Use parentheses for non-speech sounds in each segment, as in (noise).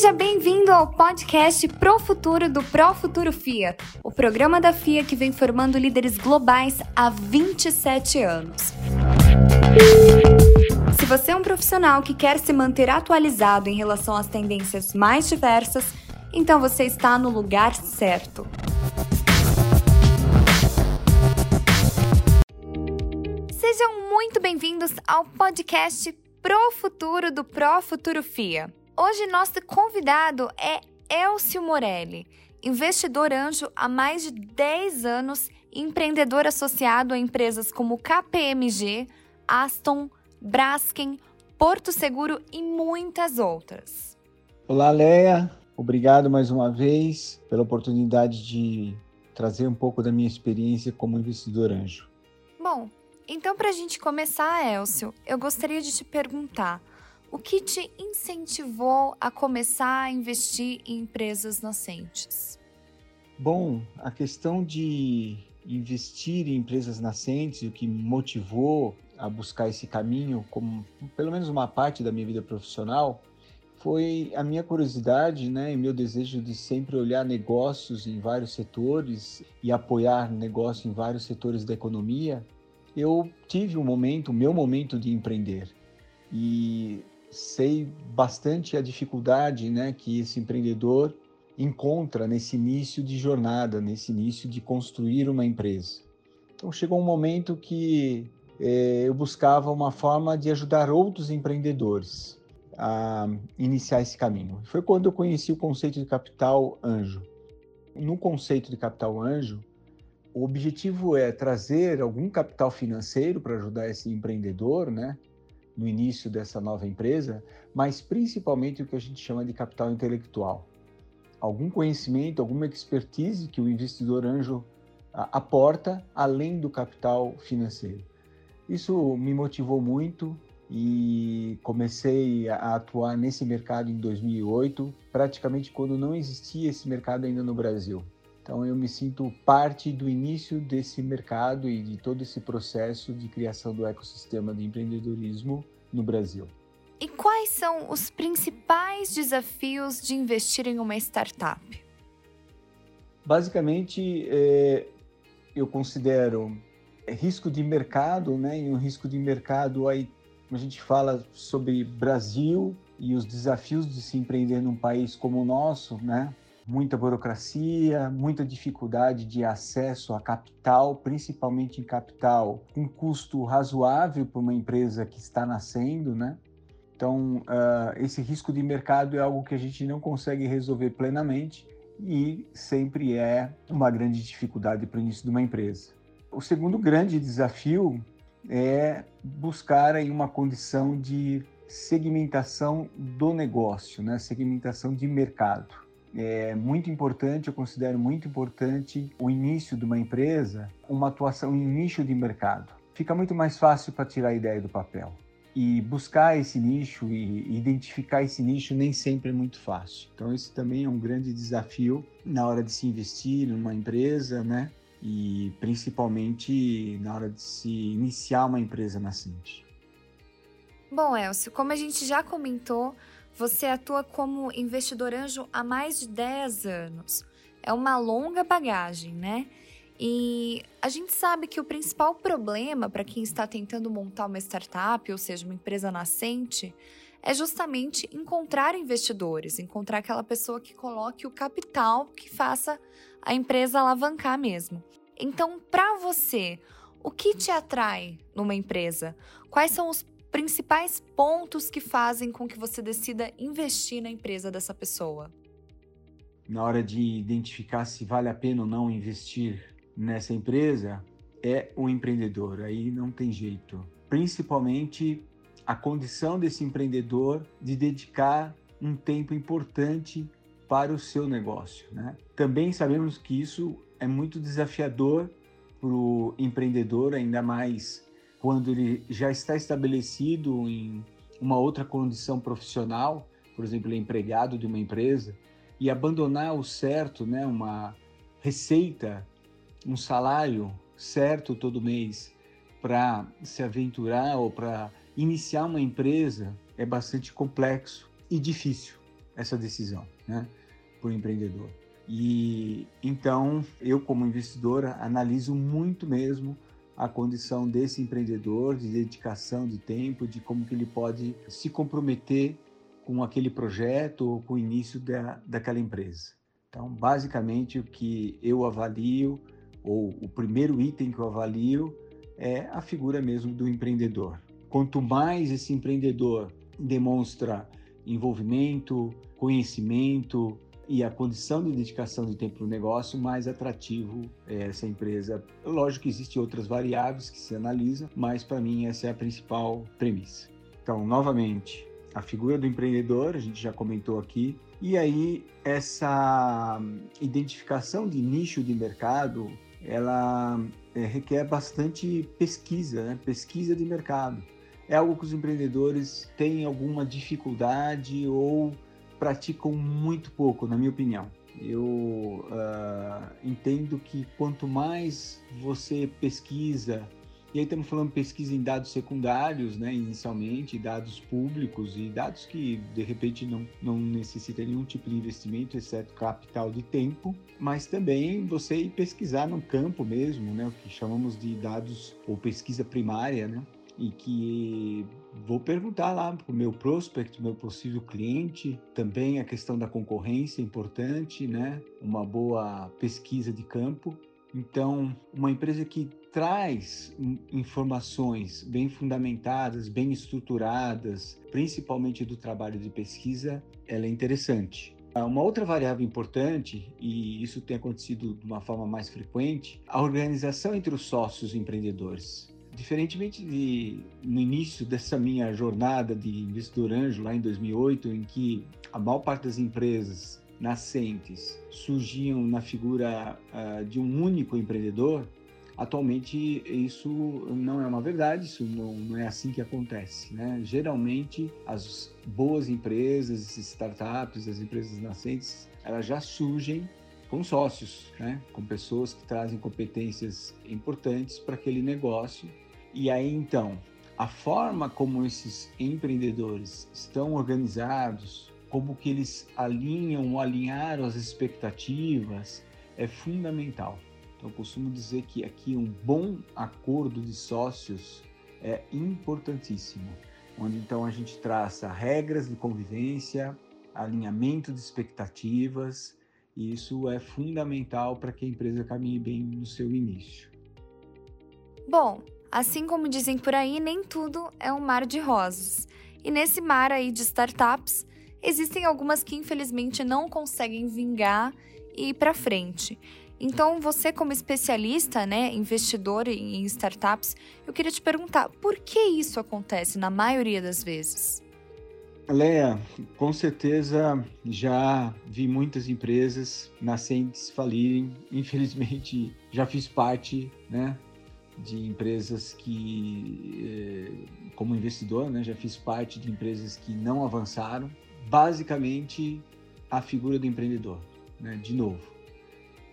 Seja bem-vindo ao podcast Pro Futuro do Pro Futuro FIA, o programa da FIA que vem formando líderes globais há 27 anos. Se você é um profissional que quer se manter atualizado em relação às tendências mais diversas, então você está no lugar certo. Sejam muito bem-vindos ao podcast Pro Futuro do Pro Futuro FIA. Hoje nosso convidado é Elcio Morelli, investidor anjo há mais de 10 anos e empreendedor associado a empresas como KPMG, Aston, Braskem, Porto Seguro e muitas outras. Olá, Leia. Obrigado mais uma vez pela oportunidade de trazer um pouco da minha experiência como investidor anjo. Bom, então para a gente começar, Elcio, eu gostaria de te perguntar o que te incentivou a começar a investir em empresas nascentes? Bom, a questão de investir em empresas nascentes, o que motivou a buscar esse caminho, como pelo menos uma parte da minha vida profissional, foi a minha curiosidade, né, e meu desejo de sempre olhar negócios em vários setores e apoiar negócio em vários setores da economia. Eu tive um momento, o meu momento de empreender. E sei bastante a dificuldade né, que esse empreendedor encontra nesse início de jornada, nesse início de construir uma empresa. Então chegou um momento que eh, eu buscava uma forma de ajudar outros empreendedores a iniciar esse caminho. Foi quando eu conheci o conceito de capital anjo. No conceito de capital anjo, o objetivo é trazer algum capital financeiro para ajudar esse empreendedor, né, no início dessa nova empresa, mas principalmente o que a gente chama de capital intelectual. Algum conhecimento, alguma expertise que o investidor anjo aporta além do capital financeiro. Isso me motivou muito e comecei a atuar nesse mercado em 2008, praticamente quando não existia esse mercado ainda no Brasil. Então eu me sinto parte do início desse mercado e de todo esse processo de criação do ecossistema de empreendedorismo no Brasil. E quais são os principais desafios de investir em uma startup? Basicamente, é, eu considero risco de mercado, né? E um risco de mercado aí a gente fala sobre Brasil e os desafios de se empreender num país como o nosso, né? Muita burocracia, muita dificuldade de acesso a capital, principalmente em capital, com custo razoável para uma empresa que está nascendo, né? Então, uh, esse risco de mercado é algo que a gente não consegue resolver plenamente e sempre é uma grande dificuldade para o início de uma empresa. O segundo grande desafio é buscar aí uma condição de segmentação do negócio, né? segmentação de mercado é muito importante, eu considero muito importante o início de uma empresa, uma atuação em nicho de mercado. Fica muito mais fácil para tirar a ideia do papel. E buscar esse nicho e identificar esse nicho nem sempre é muito fácil. Então, esse também é um grande desafio na hora de se investir numa empresa, né? E principalmente na hora de se iniciar uma empresa nascente. Bom, Elcio, como a gente já comentou, você atua como investidor anjo há mais de 10 anos. É uma longa bagagem, né? E a gente sabe que o principal problema para quem está tentando montar uma startup, ou seja, uma empresa nascente, é justamente encontrar investidores, encontrar aquela pessoa que coloque o capital que faça a empresa alavancar mesmo. Então, para você, o que te atrai numa empresa? Quais são os principais pontos que fazem com que você decida investir na empresa dessa pessoa? Na hora de identificar se vale a pena ou não investir nessa empresa, é o empreendedor, aí não tem jeito. Principalmente a condição desse empreendedor de dedicar um tempo importante para o seu negócio. Né? Também sabemos que isso é muito desafiador para o empreendedor, ainda mais quando ele já está estabelecido em uma outra condição profissional, por exemplo, é empregado de uma empresa, e abandonar o certo, né, uma receita, um salário certo todo mês para se aventurar ou para iniciar uma empresa é bastante complexo e difícil. essa decisão, né, para o empreendedor. E então eu, como investidora, analiso muito mesmo a condição desse empreendedor, de dedicação de tempo, de como que ele pode se comprometer com aquele projeto ou com o início da, daquela empresa. Então, basicamente, o que eu avalio, ou o primeiro item que eu avalio, é a figura mesmo do empreendedor. Quanto mais esse empreendedor demonstra envolvimento, conhecimento, e a condição de dedicação de tempo para o negócio, mais atrativo é essa empresa. Lógico que existem outras variáveis que se analisam, mas para mim essa é a principal premissa. Então, novamente, a figura do empreendedor, a gente já comentou aqui, e aí essa identificação de nicho de mercado, ela é, requer bastante pesquisa, né? pesquisa de mercado. É algo que os empreendedores têm alguma dificuldade ou praticam muito pouco, na minha opinião. Eu uh, entendo que quanto mais você pesquisa, e aí estamos falando pesquisa em dados secundários, né, inicialmente, dados públicos e dados que de repente não, não necessitam nenhum tipo de investimento, exceto capital de tempo, mas também você ir pesquisar no campo mesmo, né, o que chamamos de dados ou pesquisa primária, né, e que vou perguntar lá para o meu prospect, meu possível cliente, também a questão da concorrência é importante, né? Uma boa pesquisa de campo. Então, uma empresa que traz informações bem fundamentadas, bem estruturadas, principalmente do trabalho de pesquisa, ela é interessante. Uma outra variável importante, e isso tem acontecido de uma forma mais frequente, a organização entre os sócios empreendedores diferentemente de no início dessa minha jornada de investidor anjo lá em 2008, em que a maior parte das empresas nascentes surgiam na figura uh, de um único empreendedor, atualmente isso não é uma verdade, isso não, não é assim que acontece. Né? Geralmente, as boas empresas, as startups, as empresas nascentes, elas já surgem com sócios, né? com pessoas que trazem competências importantes para aquele negócio e aí então, a forma como esses empreendedores estão organizados, como que eles alinham ou alinharam as expectativas é fundamental. Então, eu costumo dizer que aqui um bom acordo de sócios é importantíssimo, onde então a gente traça regras de convivência, alinhamento de expectativas, e isso é fundamental para que a empresa caminhe bem no seu início. Bom, Assim como dizem por aí, nem tudo é um mar de rosas. E nesse mar aí de startups, existem algumas que infelizmente não conseguem vingar e ir para frente. Então, você como especialista, né, investidor em startups, eu queria te perguntar, por que isso acontece na maioria das vezes? Leia, com certeza já vi muitas empresas nascentes falirem. Infelizmente, já fiz parte, né, de empresas que, eh, como investidor, né, já fiz parte de empresas que não avançaram. Basicamente, a figura do empreendedor, né? de novo.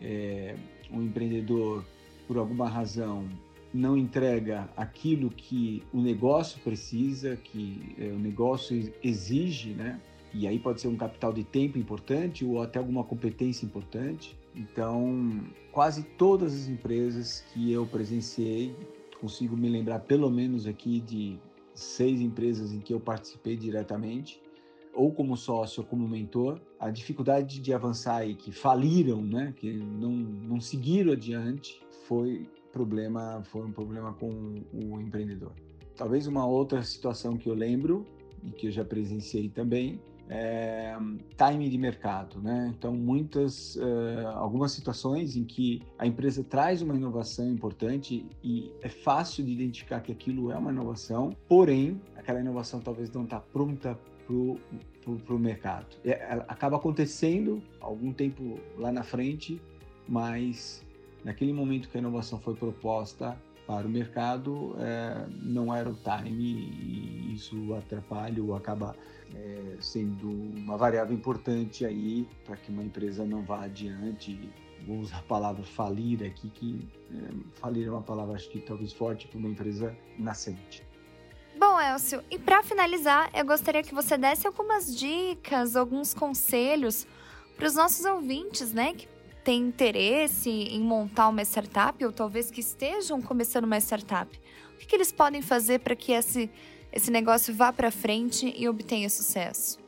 É, um empreendedor, por alguma razão, não entrega aquilo que o negócio precisa, que é, o negócio exige, né? E aí pode ser um capital de tempo importante ou até alguma competência importante. Então, quase todas as empresas que eu presenciei, consigo me lembrar pelo menos aqui de seis empresas em que eu participei diretamente, ou como sócio ou como mentor, a dificuldade de avançar e que faliram, né, que não, não seguiram adiante, foi problema, foi um problema com o empreendedor. Talvez uma outra situação que eu lembro e que eu já presenciei também é, time de mercado, né? Então, muitas, uh, algumas situações em que a empresa traz uma inovação importante e é fácil de identificar que aquilo é uma inovação, porém, aquela inovação talvez não está pronta para o mercado. Ela acaba acontecendo algum tempo lá na frente, mas naquele momento que a inovação foi proposta, para o mercado é, não era o time e isso atrapalha ou acaba é, sendo uma variável importante aí para que uma empresa não vá adiante. Vou usar a palavra falir aqui, que é, falir é uma palavra acho que talvez forte para uma empresa nascente. Bom, Elcio, e para finalizar, eu gostaria que você desse algumas dicas, alguns conselhos para os nossos ouvintes, né, que têm interesse em montar uma startup ou talvez que estejam começando uma startup. O que, que eles podem fazer para que esse, esse negócio vá para frente e obtenha sucesso?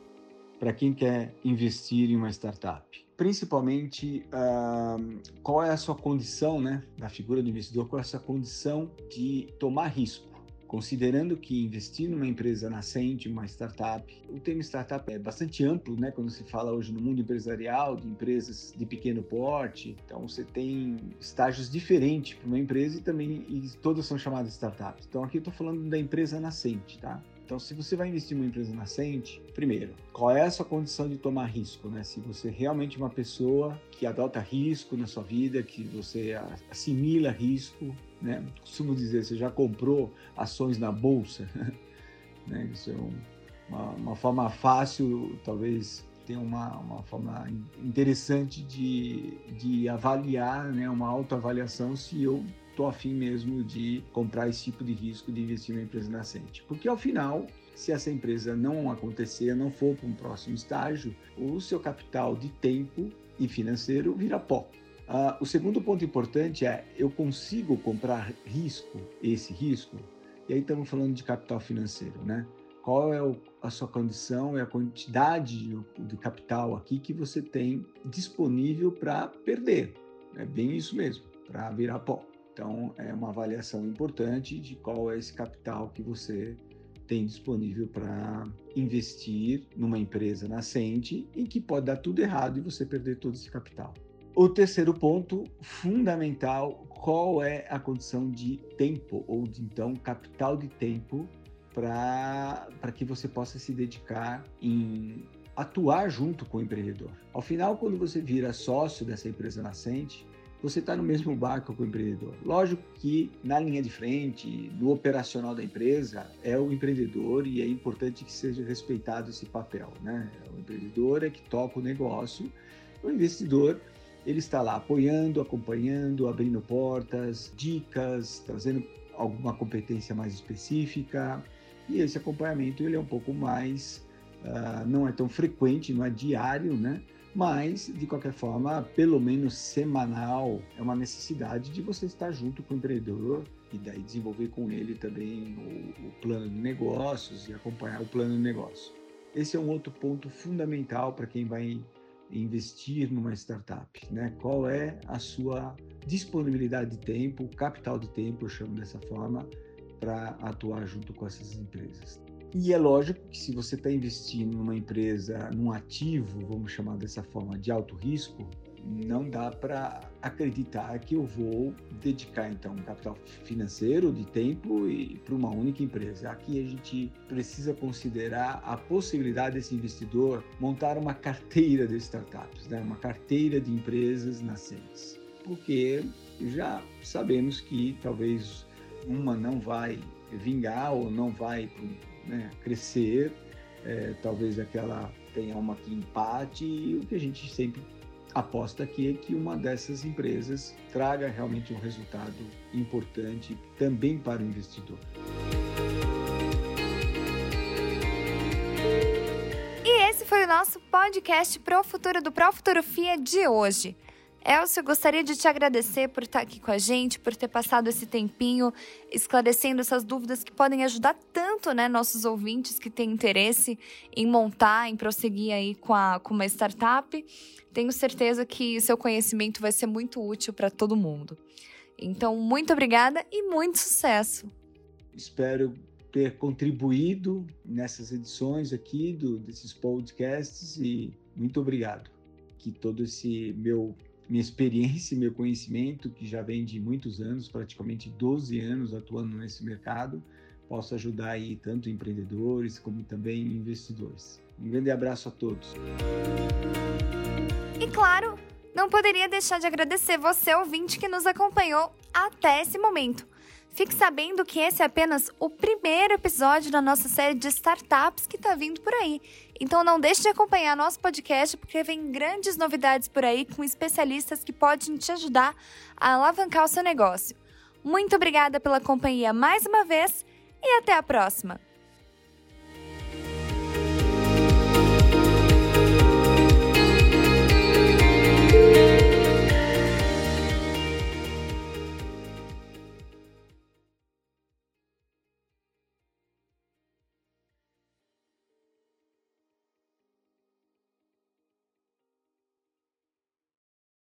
Para quem quer investir em uma startup, principalmente uh, qual é a sua condição, né, da figura do investidor, qual é a sua condição de tomar risco considerando que investir numa empresa nascente, uma startup, o termo startup é bastante amplo, né? Quando se fala hoje no mundo empresarial de empresas de pequeno porte, então você tem estágios diferentes para uma empresa e também e todas são chamadas startups. Então aqui eu estou falando da empresa nascente, tá? Então, se você vai investir em uma empresa nascente, primeiro, qual é a sua condição de tomar risco, né? Se você é realmente uma pessoa que adota risco na sua vida, que você assimila risco, né? Costumo dizer, você já comprou ações na bolsa, (laughs) né? Isso é um, uma, uma, forma fácil, talvez tenha uma, uma forma interessante de, de avaliar, né? Uma autoavaliação se eu estou afim mesmo de comprar esse tipo de risco de investir em uma empresa nascente. Porque ao final, se essa empresa não acontecer, não for para um próximo estágio, o seu capital de tempo e financeiro vira pó. Uh, o segundo ponto importante é eu consigo comprar risco, esse risco, e aí estamos falando de capital financeiro, né? Qual é o, a sua condição e a quantidade de, de capital aqui que você tem disponível para perder? É bem isso mesmo, para virar pó. Então, é uma avaliação importante de qual é esse capital que você tem disponível para investir numa empresa nascente em que pode dar tudo errado e você perder todo esse capital. O terceiro ponto fundamental, qual é a condição de tempo ou de então capital de tempo para que você possa se dedicar em atuar junto com o empreendedor. Ao final, quando você vira sócio dessa empresa nascente, você está no mesmo barco com o empreendedor. Lógico que na linha de frente, no operacional da empresa, é o empreendedor e é importante que seja respeitado esse papel. Né? O empreendedor é que toca o negócio, o investidor ele está lá apoiando, acompanhando, abrindo portas, dicas, trazendo alguma competência mais específica. E esse acompanhamento ele é um pouco mais, uh, não é tão frequente, não é diário, né? mas de qualquer forma, pelo menos semanal, é uma necessidade de você estar junto com o empreendedor e daí desenvolver com ele também o, o plano de negócios e acompanhar o plano de negócio. Esse é um outro ponto fundamental para quem vai investir numa startup, né? Qual é a sua disponibilidade de tempo, capital de tempo, eu chamo dessa forma, para atuar junto com essas empresas. E é lógico que se você está investindo numa empresa, num ativo, vamos chamar dessa forma, de alto risco, não dá para acreditar que eu vou dedicar então um capital financeiro de tempo e para uma única empresa. Aqui a gente precisa considerar a possibilidade desse investidor montar uma carteira de startups, né? uma carteira de empresas nascentes, porque já sabemos que talvez uma não vai vingar ou não vai né, crescer, é, talvez aquela tenha uma que empate, e o que a gente sempre aposta aqui é que uma dessas empresas traga realmente um resultado importante também para o investidor. E esse foi o nosso podcast Pro Futuro do Pro Futuro FIA de hoje. Elcio, gostaria de te agradecer por estar aqui com a gente, por ter passado esse tempinho esclarecendo essas dúvidas que podem ajudar tanto, né, nossos ouvintes que têm interesse em montar, em prosseguir aí com, a, com uma startup. Tenho certeza que seu conhecimento vai ser muito útil para todo mundo. Então, muito obrigada e muito sucesso. Espero ter contribuído nessas edições aqui do, desses podcasts e muito obrigado. Que todo esse meu minha experiência e meu conhecimento, que já vem de muitos anos, praticamente 12 anos atuando nesse mercado, possa ajudar aí tanto empreendedores como também investidores. Um grande abraço a todos. E claro, não poderia deixar de agradecer você, ouvinte, que nos acompanhou até esse momento. Fique sabendo que esse é apenas o primeiro episódio da nossa série de startups que está vindo por aí. Então não deixe de acompanhar nosso podcast, porque vem grandes novidades por aí com especialistas que podem te ajudar a alavancar o seu negócio. Muito obrigada pela companhia mais uma vez e até a próxima!